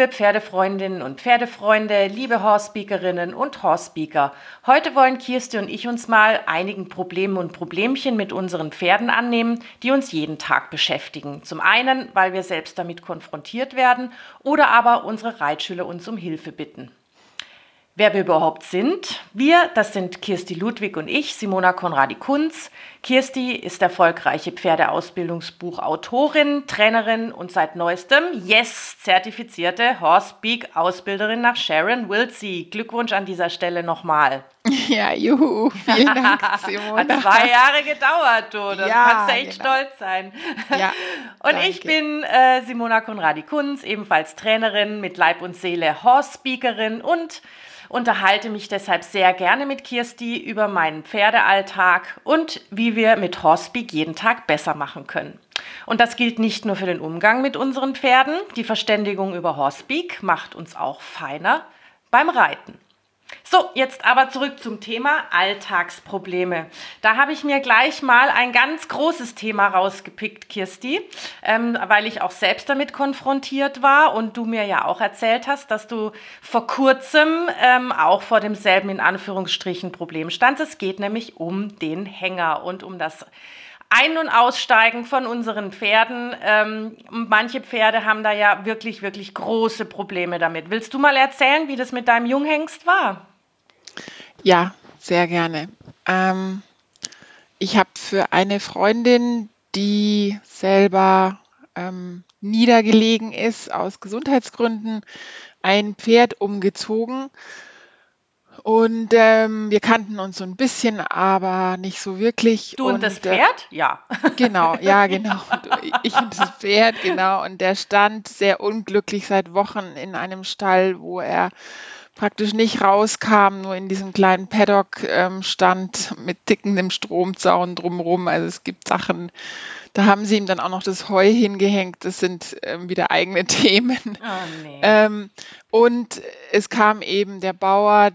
Liebe Pferdefreundinnen und Pferdefreunde, liebe Horsepeakerinnen und Horsepeaker. Heute wollen Kirsti und ich uns mal einigen Problemen und Problemchen mit unseren Pferden annehmen, die uns jeden Tag beschäftigen. Zum einen, weil wir selbst damit konfrontiert werden oder aber unsere Reitschüler uns um Hilfe bitten. Wer wir überhaupt sind. Wir, das sind Kirsti Ludwig und ich, Simona Konradi-Kunz. Kirsti ist erfolgreiche Pferdeausbildungsbuchautorin, Trainerin und seit neuestem, yes, zertifizierte Horsepeak-Ausbilderin nach Sharon Wilsey. Glückwunsch an dieser Stelle nochmal. Ja, juhu, vielen Dank, Simona. Hat zwei Jahre gedauert, du. Das Ja, kannst du echt genau. stolz sein. Ja, Und danke. ich bin äh, Simona Konradi-Kunz, ebenfalls Trainerin mit Leib und Seele, Horse-Speakerin und unterhalte mich deshalb sehr gerne mit Kirsti über meinen Pferdealltag und wie wir mit Horsepeak jeden Tag besser machen können. Und das gilt nicht nur für den Umgang mit unseren Pferden. Die Verständigung über Horsepeak macht uns auch feiner beim Reiten. So, jetzt aber zurück zum Thema Alltagsprobleme. Da habe ich mir gleich mal ein ganz großes Thema rausgepickt, Kirsti, ähm, weil ich auch selbst damit konfrontiert war und du mir ja auch erzählt hast, dass du vor kurzem ähm, auch vor demselben in Anführungsstrichen Problem standst. Es geht nämlich um den Hänger und um das ein- und Aussteigen von unseren Pferden. Ähm, manche Pferde haben da ja wirklich, wirklich große Probleme damit. Willst du mal erzählen, wie das mit deinem Junghengst war? Ja, sehr gerne. Ähm, ich habe für eine Freundin, die selber ähm, niedergelegen ist aus Gesundheitsgründen, ein Pferd umgezogen. Und ähm, wir kannten uns so ein bisschen, aber nicht so wirklich. Du und, das äh, Pferd? Ja. Genau, ja, genau. Ich und das Pferd, genau. Und der stand sehr unglücklich seit Wochen in einem Stall, wo er praktisch nicht rauskam, nur in diesem kleinen Paddock ähm, stand mit tickendem Stromzaun drumherum. Also es gibt Sachen, da haben sie ihm dann auch noch das Heu hingehängt. Das sind ähm, wieder eigene Themen. Oh, nee. Ähm, und es kam eben der Bauer,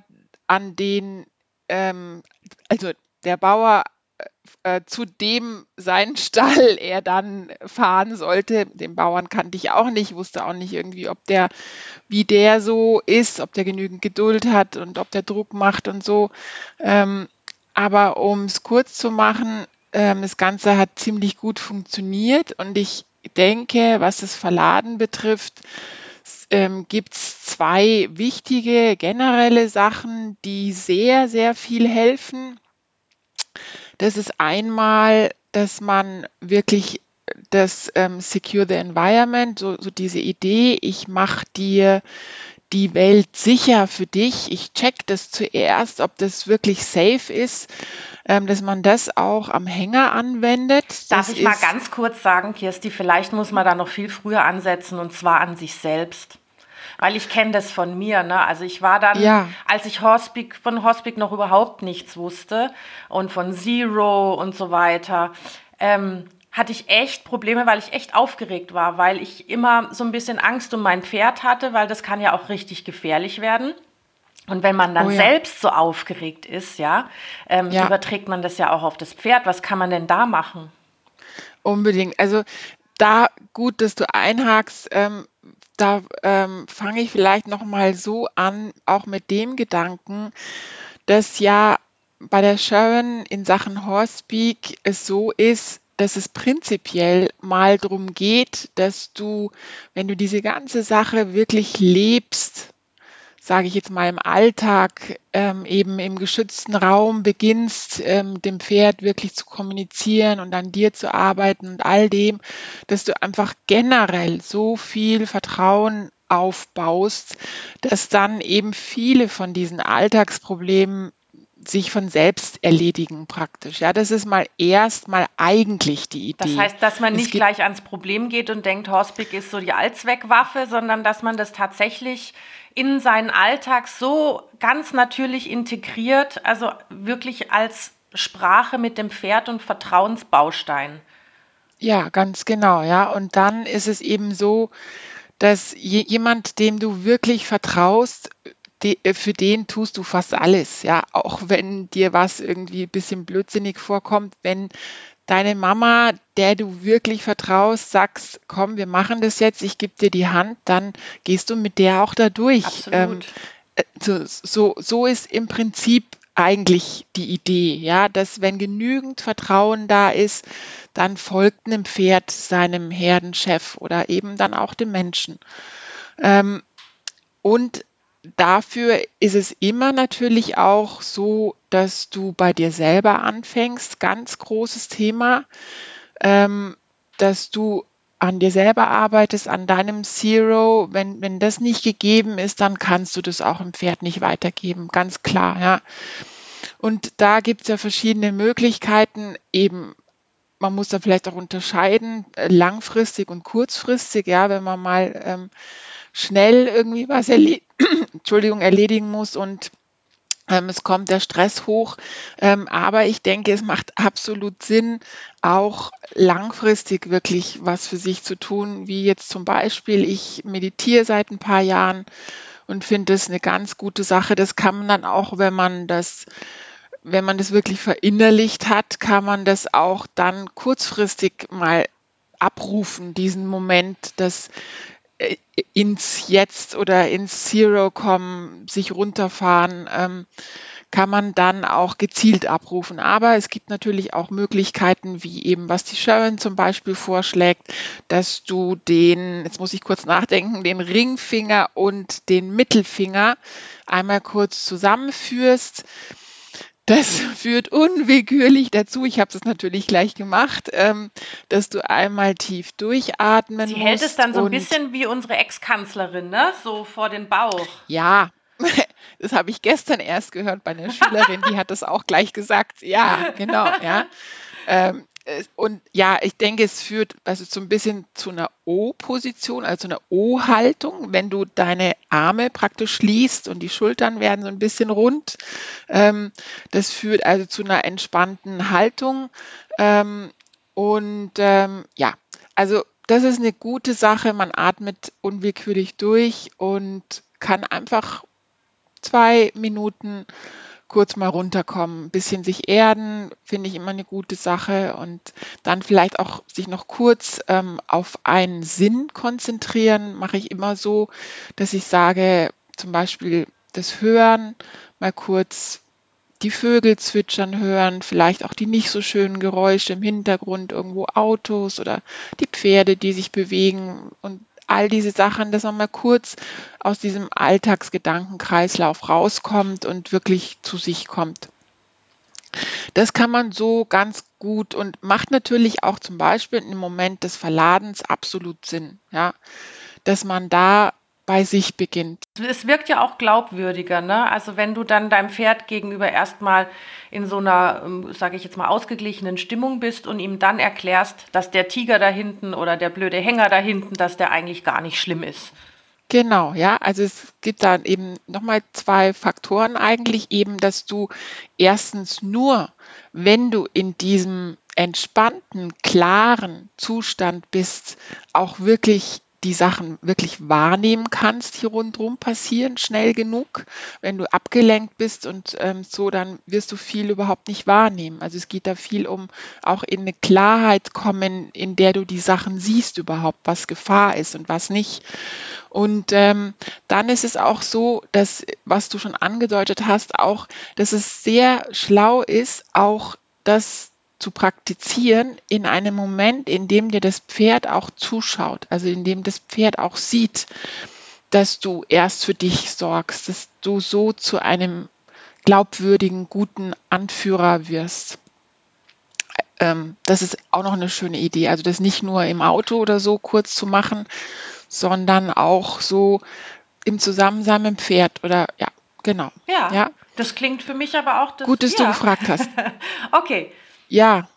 an den, ähm, also der Bauer, äh, zu dem seinen Stall er dann fahren sollte. Den Bauern kannte ich auch nicht, wusste auch nicht irgendwie, ob der, wie der so ist, ob der genügend Geduld hat und ob der Druck macht und so. Ähm, aber um es kurz zu machen, ähm, das Ganze hat ziemlich gut funktioniert und ich denke, was das Verladen betrifft, ähm, gibt es zwei wichtige generelle Sachen, die sehr, sehr viel helfen. Das ist einmal, dass man wirklich das ähm, Secure the Environment, so, so diese Idee, ich mache dir die Welt sicher für dich. Ich check das zuerst, ob das wirklich safe ist, ähm, dass man das auch am Hänger anwendet. Darf Das ich mal ganz kurz sagen, Kirsti, vielleicht muss man da noch viel früher ansetzen und zwar an sich selbst. Weil ich kenne das von mir, ne? Also ich war dann, Ja. als ich Horsepeak, von Horsepeak noch überhaupt nichts wusste und von Zero und so weiter, ähm, hatte ich echt Probleme, weil ich echt aufgeregt war, weil ich immer so ein bisschen Angst um mein Pferd hatte, weil das kann ja auch richtig gefährlich werden. Und wenn man dann Oh ja. selbst so aufgeregt ist, ja, ähm, Ja. überträgt man das ja auch auf das Pferd. Was kann man denn da machen? Unbedingt. Also da gut, dass du einhakst. Ähm, da ähm, fange ich vielleicht noch mal so an, auch mit dem Gedanken, dass ja bei der Sharon in Sachen Horsepeak es so ist, dass es prinzipiell mal darum geht, dass du, wenn du diese ganze Sache wirklich lebst, sage ich jetzt mal im Alltag, ähm, eben im geschützten Raum beginnst, ähm, dem Pferd wirklich zu kommunizieren und an dir zu arbeiten und all dem, dass du einfach generell so viel Vertrauen aufbaust, dass dann eben viele von diesen Alltagsproblemen sich von selbst erledigen praktisch. Ja, das ist mal erstmal eigentlich die Idee. Das heißt, dass man nicht gleich ans Problem geht und denkt, Horsepeak ist so die Allzweckwaffe, sondern dass man das tatsächlich in seinen Alltag so ganz natürlich integriert, also wirklich als Sprache mit dem Pferd und Vertrauensbaustein. Ja, ganz genau, ja. Und dann ist es eben so, dass je, jemand, dem du wirklich vertraust, äh, für den tust du fast alles, ja. Auch wenn dir was irgendwie ein bisschen blödsinnig vorkommt, wenn deine Mama, der du wirklich vertraust, sagst, komm, wir machen das jetzt, ich gebe dir die Hand, dann gehst du mit der auch da durch. Ähm, so, so, so ist im Prinzip eigentlich die Idee, ja, dass wenn genügend Vertrauen da ist, dann folgt einem Pferd seinem Herdenchef oder eben dann auch dem Menschen. Ähm, und dafür ist es immer natürlich auch so, dass du bei dir selber anfängst, ganz großes Thema, ähm, dass du an dir selber arbeitest, an deinem Zero. Wenn, wenn das nicht gegeben ist, dann kannst du das auch im Pferd nicht weitergeben, ganz klar, ja. Und da gibt es ja verschiedene Möglichkeiten, eben man muss da vielleicht auch unterscheiden, äh, langfristig und kurzfristig, ja, wenn man mal ähm, schnell irgendwie was erle Entschuldigung, erledigen muss und ähm, es kommt der Stress hoch. Ähm, aber ich denke, es macht absolut Sinn, auch langfristig wirklich was für sich zu tun, wie jetzt zum Beispiel, ich meditiere seit ein paar Jahren und finde es eine ganz gute Sache. Das kann man dann auch, wenn man das wenn man das wirklich verinnerlicht hat, kann man das auch dann kurzfristig mal abrufen, diesen Moment, das äh, ins Jetzt oder ins Zero kommen, sich runterfahren, ähm, kann man dann auch gezielt abrufen. Aber es gibt natürlich auch Möglichkeiten, wie eben was die Sharon zum Beispiel vorschlägt, dass du den, jetzt muss ich kurz nachdenken, den Ringfinger und den Mittelfinger einmal kurz zusammenführst das führt unwillkürlich dazu, ich habe es natürlich gleich gemacht, ähm, dass du einmal tief durchatmen Sie musst. hält es dann so ein bisschen wie unsere Ex-Kanzlerin, ne? So vor den Bauch. Ja, das habe ich gestern erst gehört bei einer Schülerin, die hat das auch gleich gesagt. Ja, genau, ja. Ähm, und ja, ich denke, es führt also so ein bisschen zu einer O-Position, also einer O-Haltung, wenn du deine Arme praktisch schließt und die Schultern werden so ein bisschen rund. Ähm, das führt also zu einer entspannten Haltung. Ähm, und ähm, ja, also das ist eine gute Sache. Man atmet unwillkürlich durch und kann einfach zwei Minuten kurz mal runterkommen, bisschen sich erden, finde ich immer eine gute Sache. Und dann vielleicht auch sich noch kurz ähm, auf einen Sinn konzentrieren, mache ich immer so, dass ich sage, zum Beispiel das Hören, mal kurz die Vögel zwitschern hören, vielleicht auch die nicht so schönen Geräusche im Hintergrund, irgendwo Autos oder die Pferde, die sich bewegen. Und all diese Sachen, dass man mal kurz aus diesem Alltagsgedankenkreislauf rauskommt und wirklich zu sich kommt. Das kann man so ganz gut und macht natürlich auch zum Beispiel im Moment des Verladens absolut Sinn, ja, dass man da bei sich beginnt. Es wirkt ja auch glaubwürdiger, ne? Also wenn du dann deinem Pferd gegenüber erstmal in so einer, ähm, sage ich jetzt mal, ausgeglichenen Stimmung bist und ihm dann erklärst, dass der Tiger da hinten oder der blöde Hänger da hinten, dass der eigentlich gar nicht schlimm ist. Genau, ja. Also es gibt da eben nochmal zwei Faktoren eigentlich, eben, dass du erstens nur, wenn du in diesem entspannten, klaren Zustand bist, auch wirklich die Sachen wirklich wahrnehmen kannst, die rundherum passieren, schnell genug. Wenn du abgelenkt bist und ähm, so, dann wirst du viel überhaupt nicht wahrnehmen. Also es geht da viel um auch in eine Klarheit kommen, in der du die Sachen siehst überhaupt, was Gefahr ist und was nicht. Und ähm, dann ist es auch so, dass, was du schon angedeutet hast, auch, dass es sehr schlau ist, auch das zu praktizieren in einem Moment, in dem dir das Pferd auch zuschaut, also in dem das Pferd auch sieht, dass du erst für dich sorgst, dass du so zu einem glaubwürdigen, guten Anführer wirst. Ähm, das ist auch noch eine schöne Idee. Also das nicht nur im Auto oder so kurz zu machen, sondern auch so im Zusammensein mit dem Pferd oder ja, genau. Ja, ja. das klingt für mich aber auch das. Gut, dass ja. du gefragt hast. okay, ja.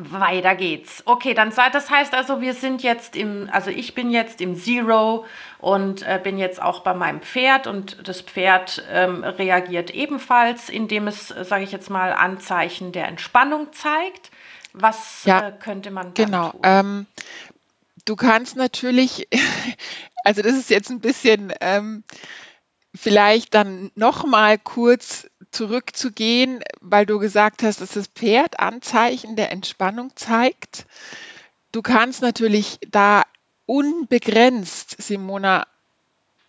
Weiter geht's. Okay, dann das heißt also, wir sind jetzt im, also ich bin jetzt im Zero und äh, bin jetzt auch bei meinem Pferd und das Pferd ähm, reagiert ebenfalls, indem es, sage ich jetzt mal, Anzeichen der Entspannung zeigt. Was ja, äh, könnte man genau. tun? Ähm, du kannst natürlich, also das ist jetzt ein bisschen ähm, vielleicht dann noch mal kurz zurückzugehen, weil du gesagt hast, dass das Pferd Anzeichen der Entspannung zeigt. Du kannst natürlich da unbegrenzt, Simona,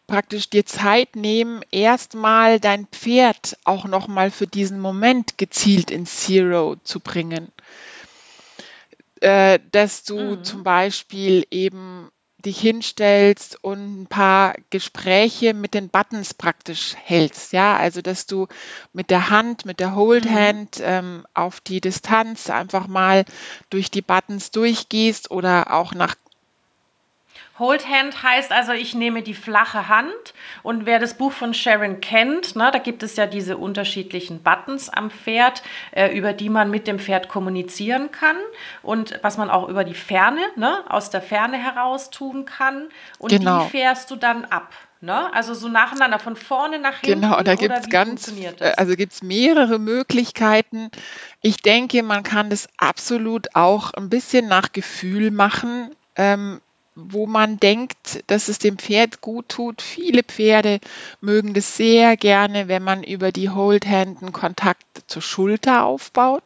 praktisch dir Zeit nehmen, erstmal dein Pferd auch nochmal für diesen Moment gezielt ins Zero zu bringen. Äh, dass du mhm. zum Beispiel eben dich hinstellst und ein paar Gespräche mit den Buttons praktisch hältst. Ja, also dass du mit der Hand, mit der Hold mhm. Hand ähm, auf die Distanz einfach mal durch die Buttons durchgehst oder auch nach Hold Hand heißt also, ich nehme die flache Hand und wer das Buch von Sharon kennt, ne, da gibt es ja diese unterschiedlichen Buttons am Pferd, äh, über die man mit dem Pferd kommunizieren kann und was man auch über die Ferne, ne, aus der Ferne heraus tun kann. Und genau. die fährst du dann ab. Ne? Also so nacheinander, von vorne nach hinten. Genau, da gibt es ganz, äh, also gibt es mehrere Möglichkeiten. Ich denke, man kann das absolut auch ein bisschen nach Gefühl machen. Ähm, wo man denkt, dass es dem Pferd gut tut. Viele Pferde mögen das sehr gerne, wenn man über die Hold-Hand einen Kontakt zur Schulter aufbaut.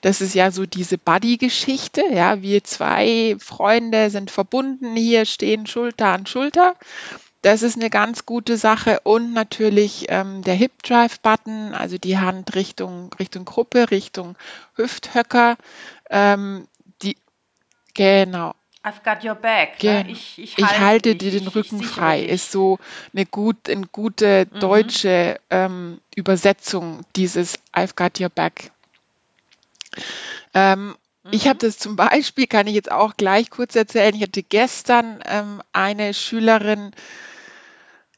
Das ist ja so diese Buddy-Geschichte. Ja, wir zwei Freunde sind verbunden hier, stehen Schulter an Schulter. Das ist eine ganz gute Sache. Und natürlich ähm, der Hip Drive Button, also die Hand Richtung, Richtung Gruppe, Richtung Hüfthöcker. Ähm, die, genau. I've got your back. Ne? Ich, ich, ich, halte, dir den Rücken frei. Ist so eine, gut, eine gute mhm. deutsche ähm, Übersetzung dieses I've got your back. Ähm, mhm. Ich habe das zum Beispiel, kann ich jetzt auch gleich kurz erzählen. Ich hatte gestern ähm, eine Schülerin,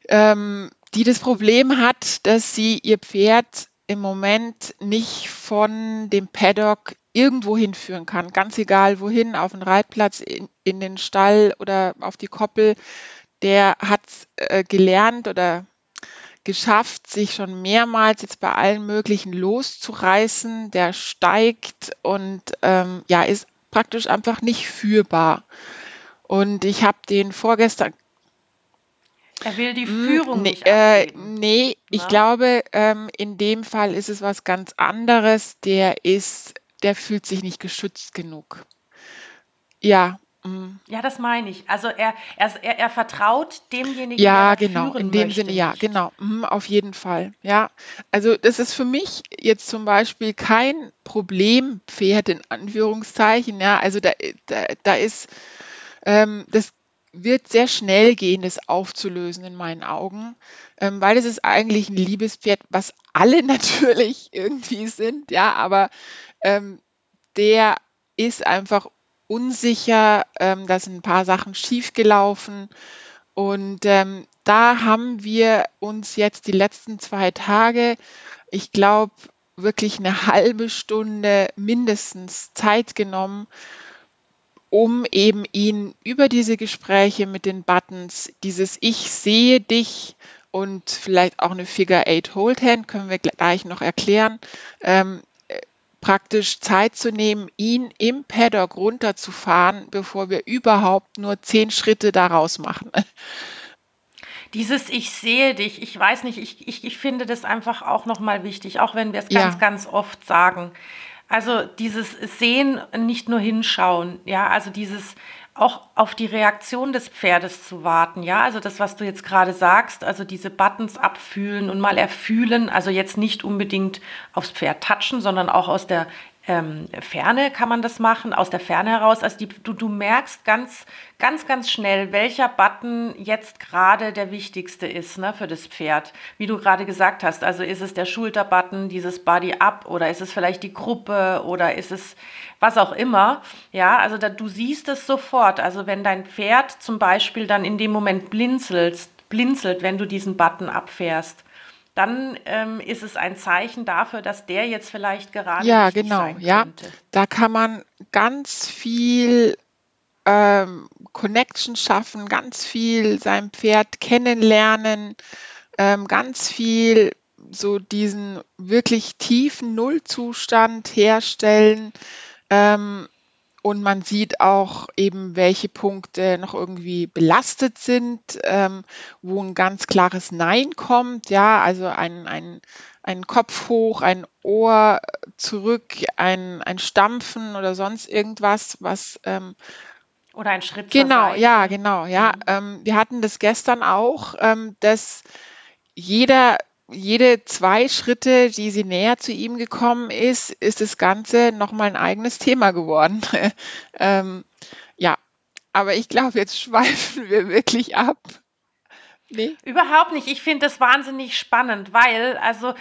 ähm, die das Problem hat, dass sie ihr Pferd im Moment nicht von dem Paddock irgendwo hinführen kann, ganz egal wohin, auf den Reitplatz, in, in den Stall oder auf die Koppel, der hat äh, gelernt oder geschafft, sich schon mehrmals jetzt bei allen möglichen loszureißen. Der steigt und ähm, ja, ist praktisch einfach nicht führbar. Und ich habe den vorgestern er will die hm, Führung nee, nicht äh, nee, ich glaube, ähm, in dem Fall ist es was ganz anderes. Der ist der fühlt sich nicht geschützt genug. Ja. Mm. Ja, das meine ich. Also er, er, er, er vertraut demjenigen, ja, der genau, in dem Sinne, nicht. ja, genau, mhm, auf jeden Fall. Ja, also das ist für mich jetzt zum Beispiel kein Problempferd in Anführungszeichen. Ja, also da, da, da ist ähm, das wird sehr schnell gehen, das aufzulösen in meinen Augen, ähm, weil es ist eigentlich ein Liebespferd, was alle natürlich irgendwie sind, ja, aber ähm, der ist einfach unsicher, ähm, da sind ein paar Sachen schiefgelaufen. Und ähm, da haben wir uns jetzt die letzten zwei Tage, ich glaube, wirklich eine halbe Stunde mindestens Zeit genommen, um eben ihn über diese Gespräche mit den Buttons, dieses Ich sehe dich und vielleicht auch eine Figure Eight Hold Hand, können wir gleich noch erklären, ähm, praktisch Zeit zu nehmen, ihn im Paddock runterzufahren, bevor wir überhaupt nur zehn Schritte daraus machen. Dieses Ich sehe dich, ich weiß nicht, ich, ich, ich finde das einfach auch nochmal wichtig, auch wenn wir es ganz, ja. ganz oft sagen. Also dieses Sehen, nicht nur hinschauen, ja, also dieses auch auf die Reaktion des Pferdes zu warten, ja, also das, was du jetzt gerade sagst, also diese Buttons abfühlen und mal erfühlen, also jetzt nicht unbedingt aufs Pferd touchen, sondern auch aus der ähm, Ferne kann man das machen, aus der Ferne heraus. Also die, du, du merkst ganz, ganz, ganz schnell, welcher Button jetzt gerade der wichtigste ist ne, für das Pferd. Wie du gerade gesagt hast, also ist es der Schulterbutton, dieses Body Up oder ist es vielleicht die Gruppe oder ist es was auch immer. Ja, also da, du siehst es sofort. Also wenn dein Pferd zum Beispiel dann in dem Moment blinzelt, blinzelt, wenn du diesen Button abfährst, dann ähm, ist es ein Zeichen dafür, dass der jetzt vielleicht gerade ja genau ja. da kann man ganz viel ähm, Connection schaffen, ganz viel sein Pferd kennenlernen, ähm, ganz viel so diesen wirklich tiefen Nullzustand herstellen ähm, und man sieht auch eben, welche Punkte noch irgendwie belastet sind, ähm, wo ein ganz klares Nein kommt. Ja, also ein, ein, ein Kopf hoch, ein Ohr zurück, ein, ein Stampfen oder sonst irgendwas, was ähm, oder ein Schritt Genau, ja, genau, ja. Mhm. Ähm, wir hatten das gestern auch, ähm, dass jeder jede zwei Schritte, die sie näher zu ihm gekommen ist, ist das Ganze nochmal ein eigenes Thema geworden. ähm, ja, aber ich glaube, jetzt schweifen wir wirklich ab. Nee. Überhaupt nicht. Ich finde das wahnsinnig spannend, weil, also,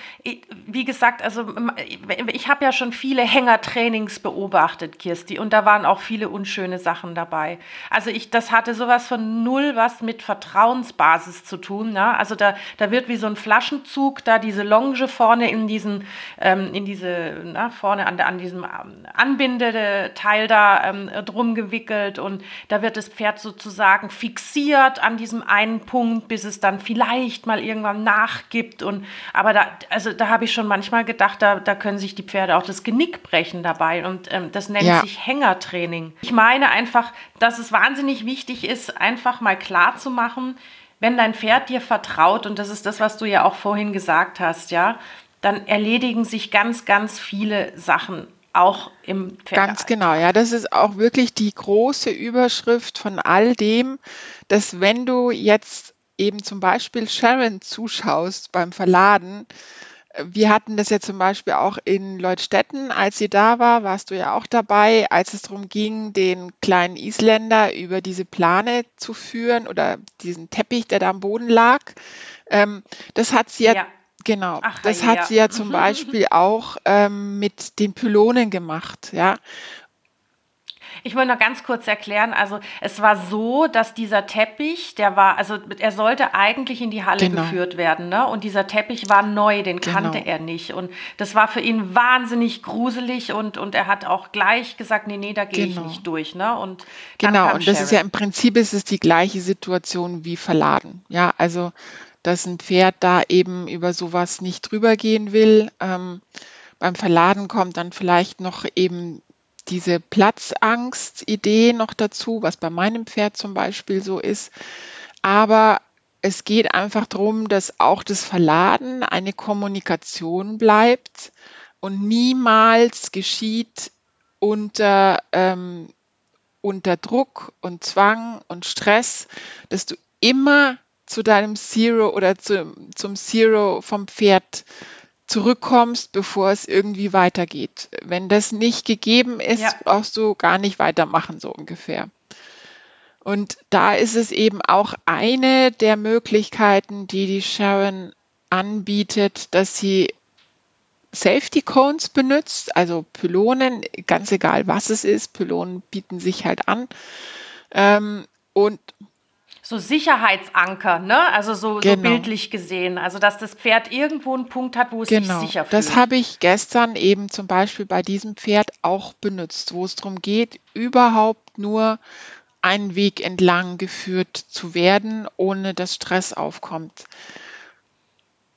wie gesagt, also ich habe ja schon viele Hängertrainings beobachtet, Kirsti, und da waren auch viele unschöne Sachen dabei. Also ich, das hatte sowas von null was mit Vertrauensbasis zu tun. Ne? Also da, da wird wie so ein Flaschenzug, da diese Longe vorne in diesen, ähm, in diese, na, vorne an, an diesem ähm, Anbindeteil da ähm, drum gewickelt und da wird das Pferd sozusagen fixiert an diesem einen Punkt bis es dann vielleicht mal irgendwann nachgibt. Und aber da, also da habe ich schon manchmal gedacht, da, da können sich die Pferde auch das Genick brechen dabei. Und ähm, das nennt ja. sich Hängertraining. Ich meine einfach, dass es wahnsinnig wichtig ist, einfach mal klar zu machen, wenn dein Pferd dir vertraut, und das ist das, was du ja auch vorhin gesagt hast, ja, dann erledigen sich ganz, ganz viele Sachen auch im Pferd. Ganz genau, ja, das ist auch wirklich die große Überschrift von all dem, dass wenn du jetzt eben zum Beispiel Sharon zuschaust beim Verladen. Wir hatten das ja zum Beispiel auch in Leutstetten, als sie da war, warst du ja auch dabei, als es darum ging, den kleinen Isländer über diese Plane zu führen oder diesen Teppich, der da am Boden lag. Ähm, das hat sie ja, ja. Genau, Ach, das ja, hat sie ja zum Beispiel auch ähm, mit den Pylonen gemacht, ja. Ich wollte noch ganz kurz erklären, also es war so, dass dieser Teppich, der war, also er sollte eigentlich in die Halle genau. geführt werden, ne? Und dieser Teppich war neu, den kannte genau. er nicht. Und das war für ihn wahnsinnig gruselig und, und er hat auch gleich gesagt, nee, nee, da gehe genau. ich nicht durch, ne? Und genau, und das Sharon. ist ja im Prinzip ist es die gleiche Situation wie verladen. Ja, also dass ein Pferd da eben über sowas nicht drüber gehen will. Ähm, beim Verladen kommt dann vielleicht noch eben diese Platzangst-Idee noch dazu, was bei meinem Pferd zum Beispiel so ist. Aber es geht einfach darum, dass auch das Verladen eine Kommunikation bleibt und niemals geschieht unter, ähm, unter Druck und Zwang und Stress, dass du immer zu deinem Zero oder zu, zum Zero vom Pferd zurückkommst, bevor es irgendwie weitergeht. Wenn das nicht gegeben ist, ja. brauchst du gar nicht weitermachen, so ungefähr. Und da ist es eben auch eine der Möglichkeiten, die die Sharon anbietet, dass sie Safety Cones benutzt, also Pylonen, ganz egal was es ist, Pylonen bieten sich halt an. Ähm, und so Sicherheitsanker, ne? Also so, genau. so, bildlich gesehen. Also dass das Pferd irgendwo einen Punkt hat, wo es genau. sich sicher fühlt. Das habe ich gestern eben zum Beispiel bei diesem Pferd auch benutzt, wo es darum geht, überhaupt nur einen Weg entlang geführt zu werden, ohne dass Stress aufkommt.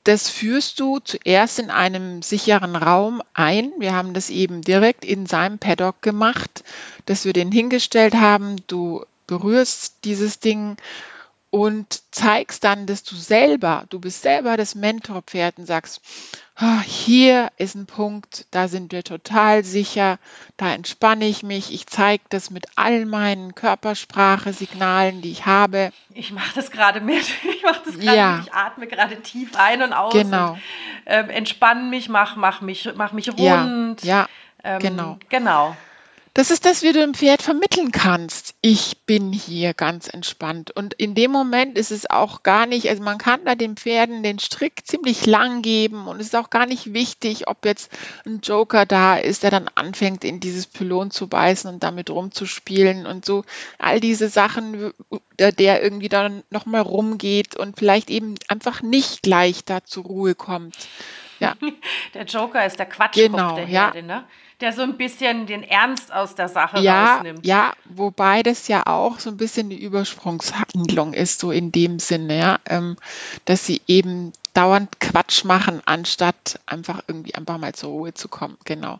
Das führst du zuerst in einem sicheren Raum ein. Wir haben das eben direkt in seinem Paddock gemacht, dass wir den hingestellt haben. Du berührst dieses Ding und zeigst dann, dass du selber, du bist selber das Mentorpferd und sagst, oh, hier ist ein Punkt, da sind wir total sicher, da entspanne ich mich, ich zeige das mit all meinen Körpersprache-Signalen, die ich habe. Ich mache das gerade mit, ich mache das gerade ja. ich atme gerade tief ein und aus genau. und äh, entspanne mich, mach, mach mich, mach mich rund. Ja, ja ähm, genau. Genau. Das ist das, wie du dem Pferd vermitteln kannst. Ich bin hier ganz entspannt. Und in dem Moment ist es auch gar nicht, also man kann da den Pferden den Strick ziemlich lang geben und es ist auch gar nicht wichtig, ob jetzt ein Joker da ist, der dann anfängt, in dieses Pylon zu beißen und damit rumzuspielen und so. All diese Sachen, der irgendwie dann nochmal rumgeht und vielleicht eben einfach nicht gleich da zur Ruhe kommt. Ja. Der Joker ist der Quatschkopf genau, der Herde, ja. ne? der so ein bisschen den Ernst aus der Sache ja, rausnimmt. Ja, wobei das ja auch so ein bisschen die Übersprungshandlung ist, so in dem Sinne, ja, ähm, dass sie eben dauernd Quatsch machen, anstatt einfach irgendwie einfach mal zur Ruhe zu kommen. Genau.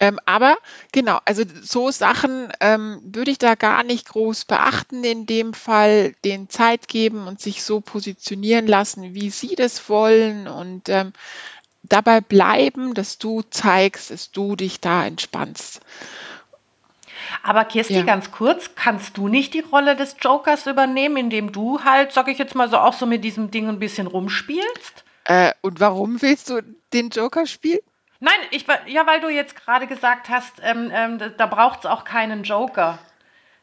Ähm, aber genau, also so Sachen ähm, würde ich da gar nicht groß beachten in dem Fall, den Zeit geben und sich so positionieren lassen, wie sie das wollen und ähm, dabei bleiben, dass du zeigst, dass du dich da entspannst. Aber Kirsti, ja. ganz kurz, kannst du nicht die Rolle des Jokers übernehmen, indem du halt, sag ich jetzt mal so, auch so mit diesem Ding ein bisschen rumspielst? Äh, und warum willst du den Joker spielen? Nein, ich, ja, weil du jetzt gerade gesagt hast, ähm, ähm, da, braucht es auch keinen Joker.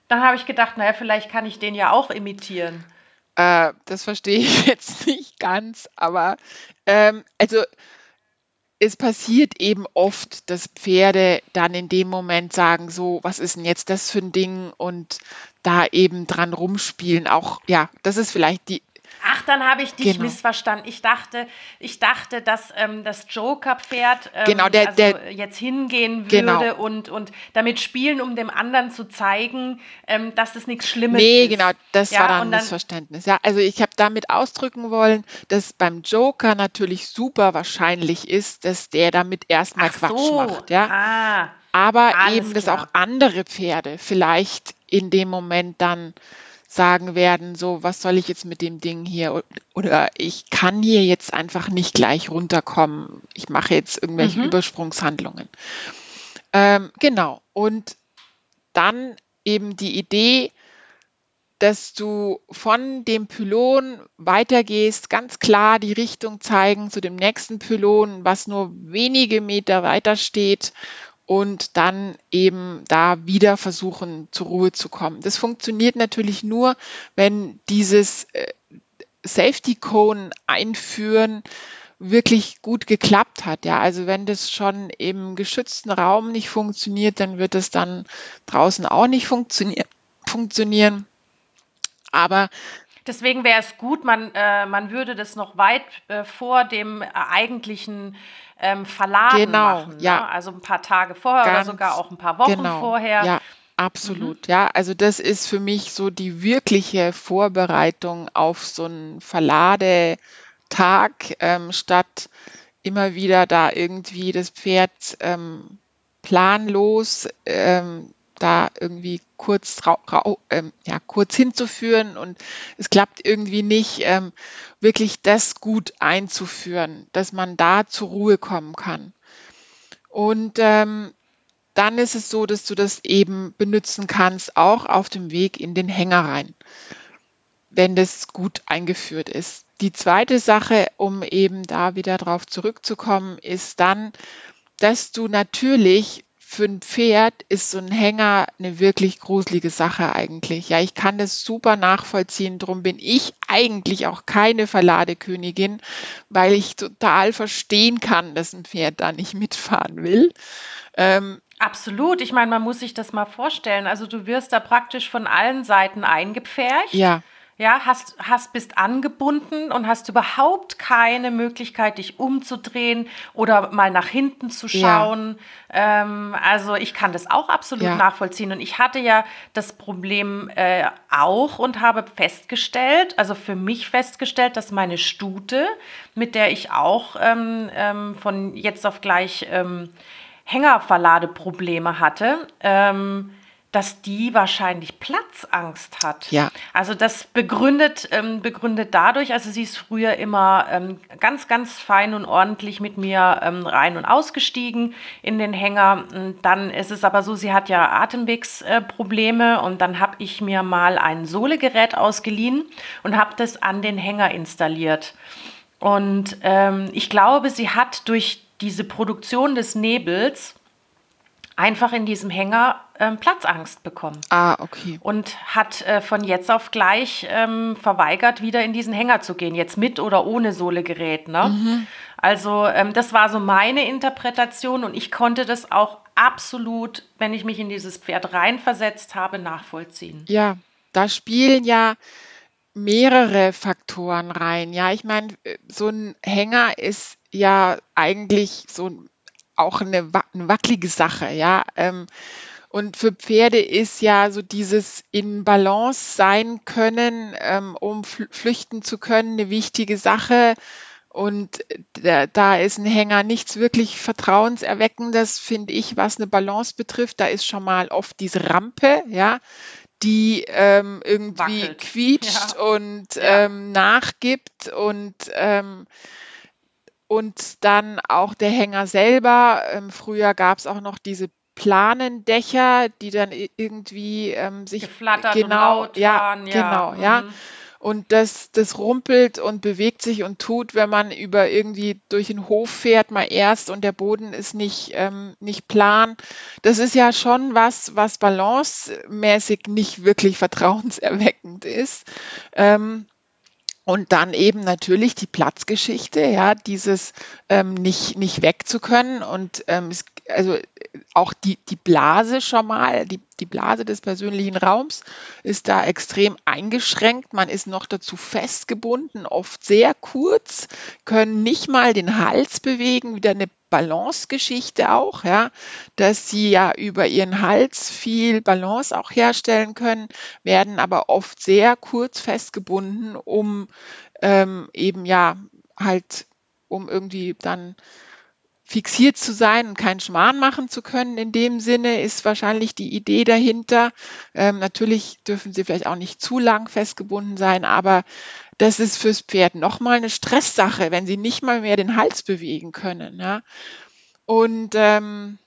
Dann habe ich gedacht, naja, vielleicht kann ich den ja auch imitieren. Äh, das verstehe ich jetzt nicht ganz, aber ähm, also es passiert eben oft, dass Pferde dann in dem Moment sagen, so, was ist denn jetzt das für ein Ding und da eben dran rumspielen. Auch, ja, das ist vielleicht die Ach, dann habe ich dich genau. missverstanden. Ich dachte, ich dachte, dass ähm, das Joker-Pferd ähm, genau, der, also der, jetzt hingehen genau. würde genau. und, und damit spielen, um dem anderen zu zeigen, ähm, dass es nichts Schlimmes nee, ist. Nee, genau, das ja, war dann ein Missverständnis. Ja, also ich habe damit ausdrücken wollen, dass beim Joker natürlich super wahrscheinlich ist, dass der damit erstmal Quatsch so. macht. Ja? Ah, Aber eben, dass auch andere Pferde vielleicht in dem Moment dann sagen werden, so, was soll ich jetzt mit dem Ding hier? Oder ich kann hier jetzt einfach nicht gleich runterkommen. Ich mache jetzt irgendwelche mhm. Übersprungshandlungen. Ähm, genau. Und dann eben die Idee, dass du von dem Pylon weitergehst, ganz klar die Richtung zeigen zu dem nächsten Pylon, was nur wenige Meter weiter steht und dann eben da wieder versuchen, zur Ruhe zu kommen. Das funktioniert natürlich nur, wenn dieses äh, Safety Cone einführen wirklich gut geklappt hat. Ja, also wenn das schon im geschützten Raum nicht funktioniert, dann wird es dann draußen auch nicht funktionier funktionieren. Aber Deswegen wäre es gut, man, äh, man würde das noch weit äh, vor dem eigentlichen ähm, Verladen genau, machen. Ja. Ne? Also ein paar Tage vorher Ganz, oder sogar auch ein paar Wochen genau, vorher. Ja. Absolut, mhm. ja. Also das ist für mich so die wirkliche Vorbereitung auf so einen Verladetag, ähm, statt immer wieder da irgendwie das Pferd ähm, planlos ähm, da irgendwie kurz, ähm, ja, kurz hinzuführen und es klappt irgendwie nicht, ähm, wirklich das gut einzuführen, dass man da zur Ruhe kommen kann. Und ähm, dann ist es so, dass du das eben benutzen kannst, auch auf dem Weg in den Hänger rein, wenn das gut eingeführt ist. Die zweite Sache, um eben da wieder drauf zurückzukommen, ist dann, dass du natürlich für ein Pferd ist so ein Hänger eine wirklich gruselige Sache eigentlich. Ja, ich kann das super nachvollziehen. Drum bin ich eigentlich auch keine Verladekönigin, weil ich total verstehen kann, dass ein Pferd da nicht mitfahren will. Ähm, Absolut. Ich meine, man muss sich das mal vorstellen. Also du wirst da praktisch von allen Seiten eingepfercht. Ja. Ja, hast, hast, bist angebunden und hast überhaupt keine Möglichkeit, dich umzudrehen oder mal nach hinten zu schauen. Ja. Ähm, also ich kann das auch absolut ja. nachvollziehen. Und ich hatte ja das Problem äh, auch und habe festgestellt, also für mich festgestellt, dass meine Stute, mit der ich auch ähm, ähm, von jetzt auf gleich ähm, Hängerverladeprobleme hatte, ähm, dass die wahrscheinlich Platzangst hat. Ja. Also das begründet, ähm, begründet dadurch, also sie ist früher immer ähm, ganz, ganz fein und ordentlich mit mir ähm, rein und ausgestiegen in den Hänger. Und dann ist es aber so, sie hat ja Atemwegsprobleme äh, und dann habe ich mir mal ein Sohlegerät ausgeliehen und habe das an den Hänger installiert. Und ähm, ich glaube, sie hat durch diese Produktion des Nebels einfach in diesem Hänger ähm, Platzangst bekommen. Ah, okay. Und hat äh, von jetzt auf gleich ähm, verweigert, wieder in diesen Hänger zu gehen, jetzt mit oder ohne Sohlegerät. Ne? Mhm. Also ähm, das war so meine Interpretation und ich konnte das auch absolut, wenn ich mich in dieses Pferd reinversetzt habe, nachvollziehen. Ja, da spielen ja mehrere Faktoren rein. Ja, ich meine, äh, so ein Hänger ist ja eigentlich so auch eine, eine wackelige Sache, ja. Ähm, und für Pferde ist ja so dieses in Balance sein können, ähm, um flüchten zu können, eine wichtige Sache. und da, da ist ein Hänger nichts wirklich Vertrauenserweckendes, finde ich, was eine Balance betrifft. Da ist schon mal oft diese Rampe, ja, die ähm, irgendwie Wackelt. quietscht Ja. und Ja. ähm, nachgibt und ähm, und dann auch der Hänger selber. Ähm, früher gab es auch noch diese Planendächer, die dann irgendwie ähm, sich Geflattert und genau, laut ja, waren, ja. genau, ja. Mhm. Und das, das rumpelt und bewegt sich und tut, wenn man über irgendwie durch den Hof fährt, mal erst und der Boden ist nicht, ähm, nicht plan. Das ist ja schon was, was balancemäßig nicht wirklich vertrauenserweckend ist. Ähm, und dann eben natürlich die Platzgeschichte, ja, dieses ähm, nicht, nicht wegzukönnen und ähm, es, also auch die, die Blase schon mal, die, die Blase des persönlichen Raums ist da extrem eingeschränkt. Man ist noch dazu festgebunden, oft sehr kurz, können nicht mal den Hals bewegen, wieder eine Balancegeschichte auch, ja, dass sie ja über ihren Hals viel Balance auch herstellen können, werden aber oft sehr kurz festgebunden, um ähm, eben ja halt, um irgendwie dann fixiert zu sein und keinen Schmarrn machen zu können. In dem Sinne ist wahrscheinlich die Idee dahinter. Ähm, natürlich dürfen sie vielleicht auch nicht zu lang festgebunden sein, aber das ist fürs Pferd nochmal eine Stresssache, wenn sie nicht mal mehr den Hals bewegen können. Ja? Und ähm,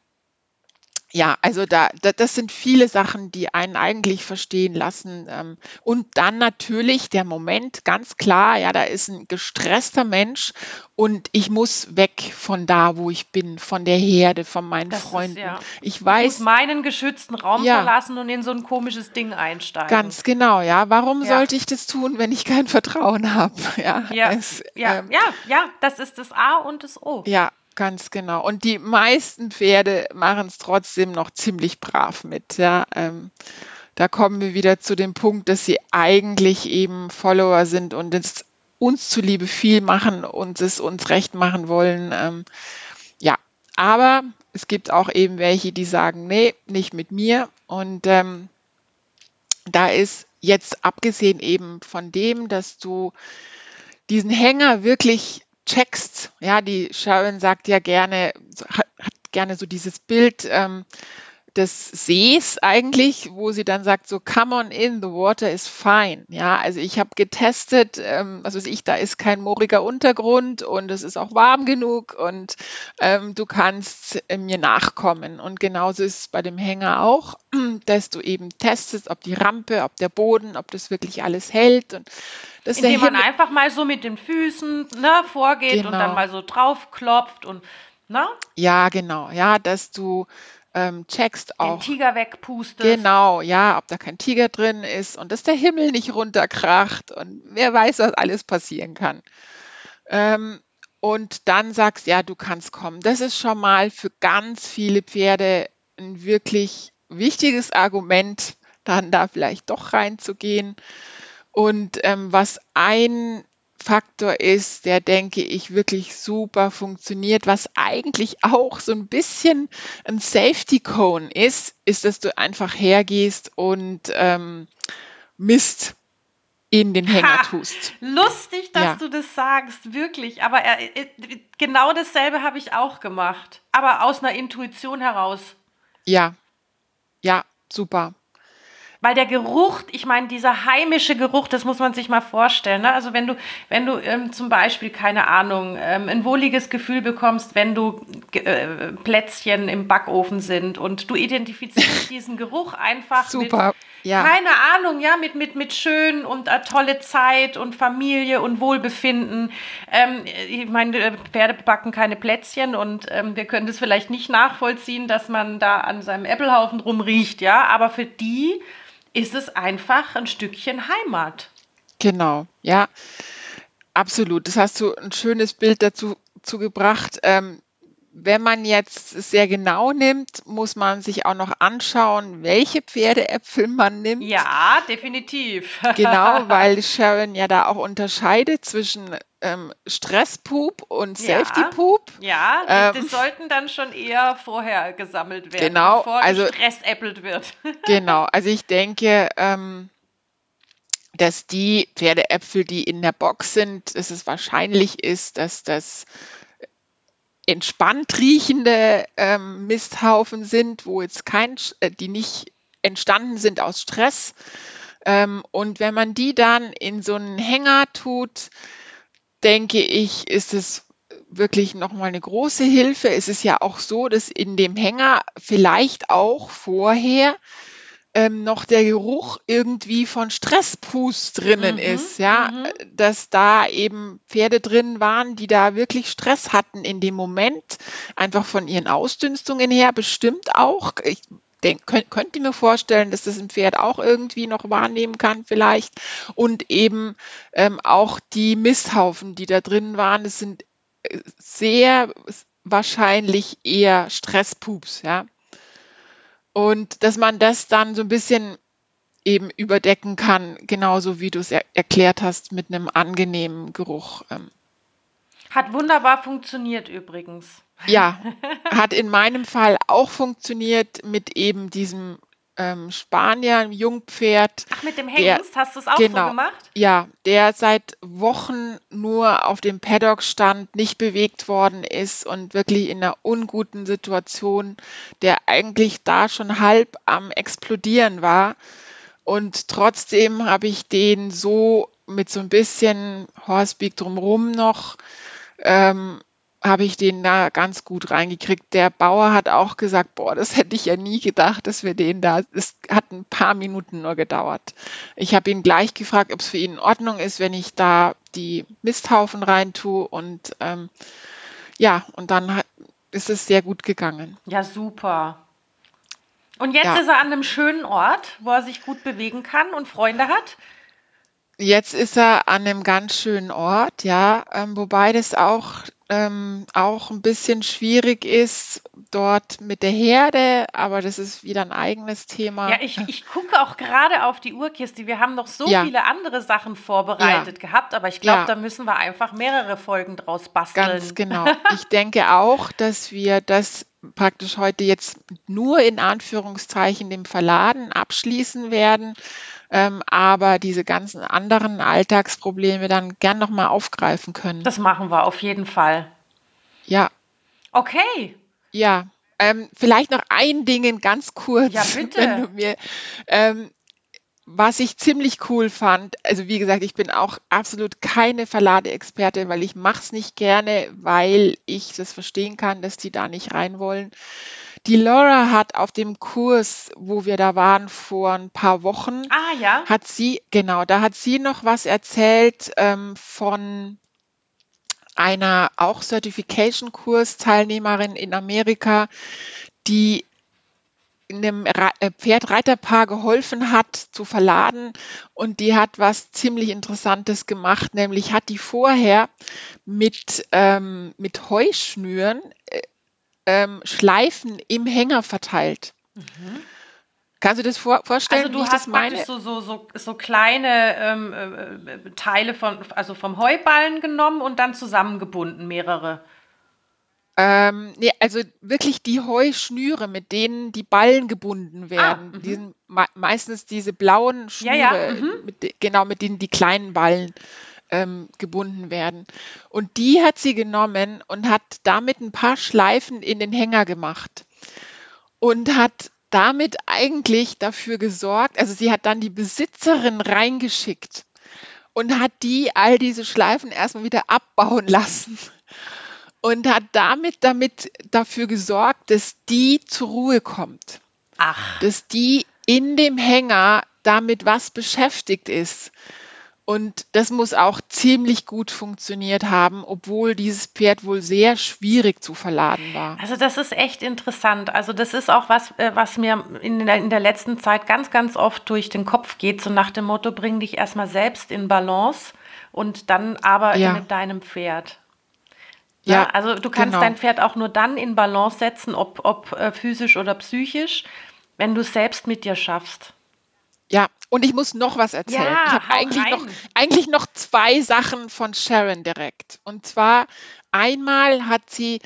ja, also da, da, das sind viele Sachen, die einen eigentlich verstehen lassen. Ähm, und dann natürlich der Moment, ganz klar, ja, da ist ein gestresster Mensch und ich muss weg von da, wo ich bin, von der Herde, von meinen Das ist, Freunden. ja. Ich Ich muss weiß meinen geschützten Raum Ja. verlassen und in so ein komisches Ding einsteigen. ganz genau, ja, warum Ja. sollte ich das tun, wenn ich kein Vertrauen habe? Ja, Ja, es, ähm, ja, ja, das ist das A und das O. Ja, ganz genau. Und die meisten Pferde machen es trotzdem noch ziemlich brav mit. Ja, ähm, da kommen wir wieder zu dem Punkt, dass sie eigentlich eben Follower sind und es uns zuliebe viel machen und es uns recht machen wollen. Ähm, ja, aber es gibt auch eben welche, die sagen, nee, nicht mit mir. Und ähm, da ist jetzt abgesehen eben von dem, dass du diesen Hänger wirklich checkst. Ja, die Sharon sagt ja gerne, hat, hat gerne so dieses Bild ähm, des Sees eigentlich, wo sie dann sagt, so come on in, the water is fine. Ja, also ich habe getestet, ähm, was weiß ich, da ist kein mooriger Untergrund und es ist auch warm genug und ähm, du kannst äh, mir nachkommen. Und genauso ist es bei dem Hänger auch, dass du eben testest, ob die Rampe, ob der Boden, ob das wirklich alles hält und dass der Indem man einfach mal so mit den Füßen ne, vorgeht und Genau. dann mal so drauf klopft und ne, Ja, genau. Ja, dass du ähm, checkst den auch. Tiger wegpustest. Genau, ja, ob da kein Tiger drin ist und dass der Himmel nicht runterkracht und wer weiß, was alles passieren kann. Ähm, und dann sagst, ja, du kannst kommen. Das ist schon mal für ganz viele Pferde ein wirklich wichtiges Argument, dann da vielleicht doch reinzugehen. Und ähm, was ein Faktor ist, der denke ich wirklich super funktioniert, was eigentlich auch so ein bisschen ein Safety Cone ist, ist, dass du einfach hergehst und ähm, Mist in den Hänger Ha! tust. Lustig, dass Ja. du das sagst, wirklich. Aber äh, äh, genau dasselbe habe ich auch gemacht. Aber aus einer Intuition heraus. Ja, ja, super. Weil der Geruch, ich meine, dieser heimische Geruch, das muss man sich mal vorstellen. Ne? Also wenn du, wenn du ähm, zum Beispiel, keine Ahnung, ähm, ein wohliges Gefühl bekommst, wenn du äh, Plätzchen im Backofen sind und du identifizierst diesen Geruch einfach Super, mit, ja. keine Ahnung, ja, mit, mit, mit schön und äh, tolle Zeit und Familie und Wohlbefinden. Ähm, ich meine, äh, Pferde backen keine Plätzchen und ähm, wir können das vielleicht nicht nachvollziehen, dass man da an seinem Äppelhaufen rumriecht, ja, aber für die ist es einfach ein Stückchen Heimat. Genau, ja, absolut. Das hast du ein schönes Bild dazu zu gebracht. Ähm, wenn man jetzt sehr genau nimmt, muss man sich auch noch anschauen, welche Pferdeäpfel man nimmt. Ja, definitiv. Genau, weil Sharon ja da auch unterscheidet zwischen ähm, Stresspoop und Ja. Safety-Poop. Ja, die, Ähm. die sollten dann schon eher vorher gesammelt werden, Genau, bevor also- gestressäppelt wird. Genau, also ich denke, ähm, dass die Pferdeäpfel, die in der Box sind, dass es wahrscheinlich ist, dass das entspannt riechende ähm, Misthaufen sind, wo jetzt kein, äh, die nicht entstanden sind aus Stress. Ähm, und wenn man die dann in so einen Hänger tut, denke ich, ist es wirklich nochmal eine große Hilfe. Es ist ja auch so, dass in dem Hänger vielleicht auch vorher ähm, noch der Geruch irgendwie von Stresspus drinnen Mhm, ist, ja, mhm. dass da eben Pferde drin waren, die da wirklich Stress hatten in dem Moment, einfach von ihren Ausdünstungen her bestimmt auch. Ich denk, könnt, könnte mir vorstellen, dass das ein Pferd auch irgendwie noch wahrnehmen kann vielleicht und eben ähm, auch die Misthaufen, die da drin waren, das sind äh, sehr wahrscheinlich eher Stresspups, ja. Und dass man das dann so ein bisschen eben überdecken kann, genauso wie du es er erklärt hast, mit einem angenehmen Geruch. Ähm, Hat wunderbar funktioniert übrigens. ja, hat in meinem Fall auch funktioniert mit eben diesem ähm, Spanier, einem Jungpferd. Ach, mit dem Der, Hengst hast du es auch so genau, gemacht? ja, der seit Wochen nur auf dem Paddock stand, nicht bewegt worden ist und wirklich in einer unguten Situation, der eigentlich da schon halb am Explodieren war. Und trotzdem habe ich den so mit so ein bisschen Horsebeak drumherum noch, ähm, habe ich den da ganz gut reingekriegt. Der Bauer hat auch gesagt, boah, das hätte ich ja nie gedacht, dass wir den da, es hat ein paar Minuten nur gedauert. Ich habe ihn gleich gefragt, ob es für ihn in Ordnung ist, wenn ich da die Misthaufen reintue und ähm, ja, und dann hat, ist es sehr gut gegangen. Ja, super. Und jetzt Ja, ist er an einem schönen Ort, wo er sich gut bewegen kann und Freunde hat. Jetzt ist er an einem ganz schönen Ort, ja, ähm, wobei das auch, ähm, auch ein bisschen schwierig ist dort mit der Herde, aber das ist wieder ein eigenes Ja, Thema. ich, ich gucke auch gerade auf die Uhrkiste. Wir haben noch so Ja, viele andere Sachen ja, vorbereitet gehabt, aber ich glaube, ja. da müssen wir einfach mehrere Folgen draus Ganz basteln. genau. Ich denke auch, dass wir das praktisch heute jetzt nur in Anführungszeichen dem Verladen abschließen werden, ähm, aber diese ganzen anderen Alltagsprobleme dann gern nochmal aufgreifen können. Das machen wir auf jeden Fall. Ja, Okay, ja. Ähm, vielleicht noch ein Ding ganz ja, kurz, wenn bitte. du mir, ähm, was ich ziemlich cool fand, also wie gesagt, ich bin auch absolut keine Verladeexperte, weil ich mache es nicht gerne, weil ich das verstehen kann, dass die da nicht rein wollen. Die Laura hat auf dem Kurs, wo wir da waren vor ein paar Wochen, Ah, ja. hat sie, genau, da hat sie noch was erzählt ähm, von einer auch Certification-Kurs-Teilnehmerin in Amerika, die einem Ra- äh, Pferdreiterpaar geholfen hat zu verladen und die hat was ziemlich Interessantes gemacht, nämlich hat die vorher mit, ähm, mit Heuschnüren äh, ähm, Schleifen im Hänger verteilt. Mhm. Kannst du das vor Also vorstellen, wie du hast meine? so, so, so, so kleine ähm, äh, äh, Teile von, also vom Heuballen genommen und dann zusammengebunden, mehrere. Ähm, ne, also wirklich die Heuschnüre, mit denen die Ballen gebunden Ah, werden. Die mhm. sind mei meistens diese blauen Ja, ja, Schnüre, mhm. mit, genau mit denen die kleinen Ballen ähm, gebunden werden. Und die hat sie genommen und hat damit ein paar Schleifen in den Hänger gemacht und hat damit eigentlich dafür gesorgt, also sie hat dann die Besitzerin reingeschickt und hat die all diese Schleifen erstmal wieder abbauen lassen und hat damit damit dafür gesorgt, dass die zur Ruhe kommt, Ach, dass die in dem Hänger damit was beschäftigt ist. Und das muss auch ziemlich gut funktioniert haben, obwohl dieses Pferd wohl sehr schwierig zu verladen war. also das ist echt interessant. Also das ist auch was, äh, was mir in der, in der letzten Zeit ganz, ganz oft durch den Kopf geht, so nach dem Motto, bring dich erstmal selbst in Balance und dann arbeite Ja, mit deinem Pferd. Ne? ja, Also du kannst genau. dein Pferd auch nur dann in Balance setzen, ob, ob äh, physisch oder psychisch, wenn du es selbst mit dir schaffst. Ja, und ich muss noch was erzählen. Ich Ja, habe hau eigentlich noch, eigentlich noch zwei Sachen von Sharon direkt. Und zwar einmal hat sie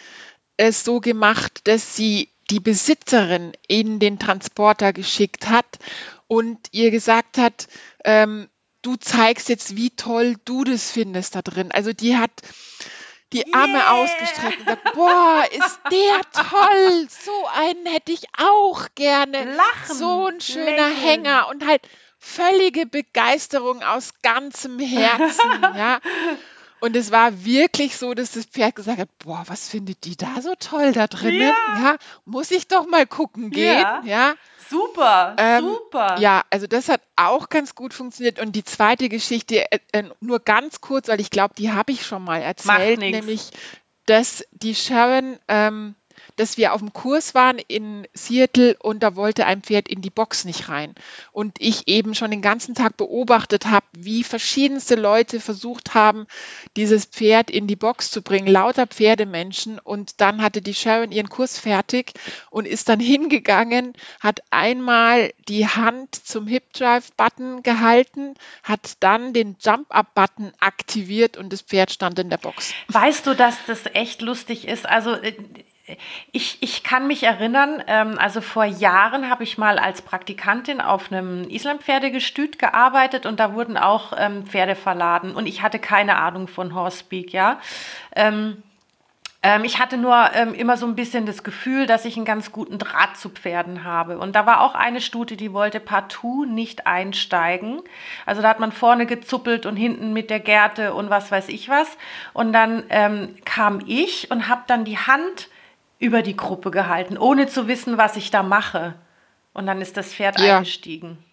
es so gemacht, dass sie die Besitzerin in den Transporter geschickt hat und ihr gesagt hat, ähm, du zeigst jetzt, wie toll du das findest da drin. Also die hat die Arme yeah. ausgestreckt und sagt, boah, ist der toll. So einen hätte ich auch gerne. Lachen. So ein schöner Lächeln. Hänger und halt völlige Begeisterung aus ganzem Herzen, ja. Und es war wirklich so, dass das Pferd gesagt hat, boah, was findet die da so toll da drinnen? Ja, ja muss ich doch mal gucken gehen, ja. ja. Super, ähm, super. Ja, also das hat auch ganz gut funktioniert. Und die zweite Geschichte, äh, äh nur ganz kurz, weil ich glaube, die habe ich schon mal erzählt, nämlich, dass die Sharon ähm, dass wir auf dem Kurs waren in Seattle und da wollte ein Pferd in die Box nicht rein. Und ich eben schon den ganzen Tag beobachtet habe, wie verschiedenste Leute versucht haben, dieses Pferd in die Box zu bringen, lauter Pferdemenschen. Und dann hatte die Sharon ihren Kurs fertig und ist dann hingegangen, hat einmal die Hand zum Hip Drive Button gehalten, hat dann den Jump Up Button aktiviert und das Pferd stand in der Box. Weißt du, dass das echt lustig ist? Also äh, ich, ich kann mich erinnern, ähm, also vor Jahren habe ich mal als Praktikantin auf einem Islampferdegestüt gearbeitet und da wurden auch ähm, Pferde verladen und ich hatte keine Ahnung von Horsepeak, ja. Ähm, ähm, ich hatte nur ähm, immer so ein bisschen das Gefühl, dass ich einen ganz guten Draht zu Pferden habe. Und da war auch eine Stute, die wollte partout nicht einsteigen. Also da hat man vorne gezuppelt und hinten mit der Gerte und was weiß ich was. Und dann ähm, kam ich und habe dann die Hand über die Gruppe gehalten, ohne zu wissen, was ich da mache. Und dann ist das Pferd ja. eingestiegen.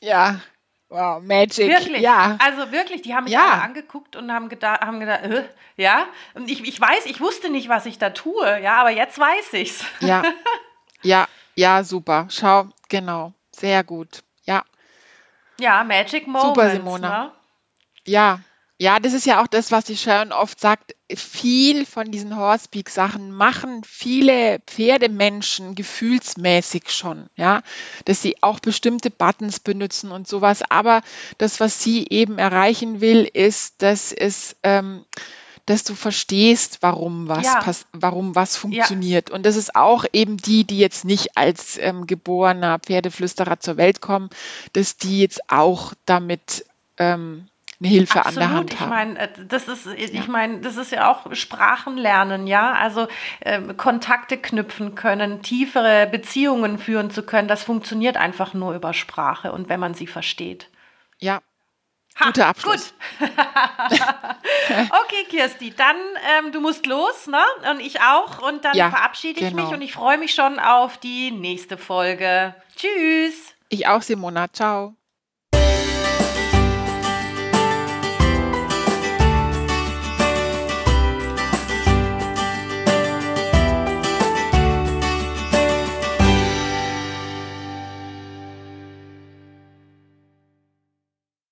Ja, wow, Magic. Wirklich, ja. Also wirklich, die haben mich ja. angeguckt und haben gedacht, haben gedacht äh, ja. Und ich, ich weiß, ich wusste nicht, was ich da tue, ja, aber jetzt weiß ich's. Ja, ja, ja, super. Schau, genau, sehr gut, ja. Ja, Magic Moments. Super, Simona. Ne? Ja, ja, das ist ja auch das, was die Sharon oft sagt. Viel von diesen Horsepeak-Sachen machen viele Pferdemenschen gefühlsmäßig schon, ja, dass sie auch bestimmte Buttons benutzen und sowas. Aber das, was sie eben erreichen will, ist, dass es, ähm, dass du verstehst, warum was, ja. warum was funktioniert. Ja. Und das ist auch eben die, die jetzt nicht als ähm, geborener Pferdeflüsterer zur Welt kommen, dass die jetzt auch damit ähm, Hilfe Absolut. an der Hand ich Meine, äh, das ist, ich meine, das ist ja auch Sprachenlernen, ja. Also äh, Kontakte knüpfen können, tiefere Beziehungen führen zu können, das funktioniert einfach nur über Sprache und wenn man sie versteht. Ja. Ha, Guter Abschluss. Gut. okay, Kirsti, dann ähm, du musst los, ne? Und ich auch. Und dann ja, verabschiede ich genau. mich und ich freue mich schon auf die nächste Folge. Tschüss. Ich auch, Simona. Ciao.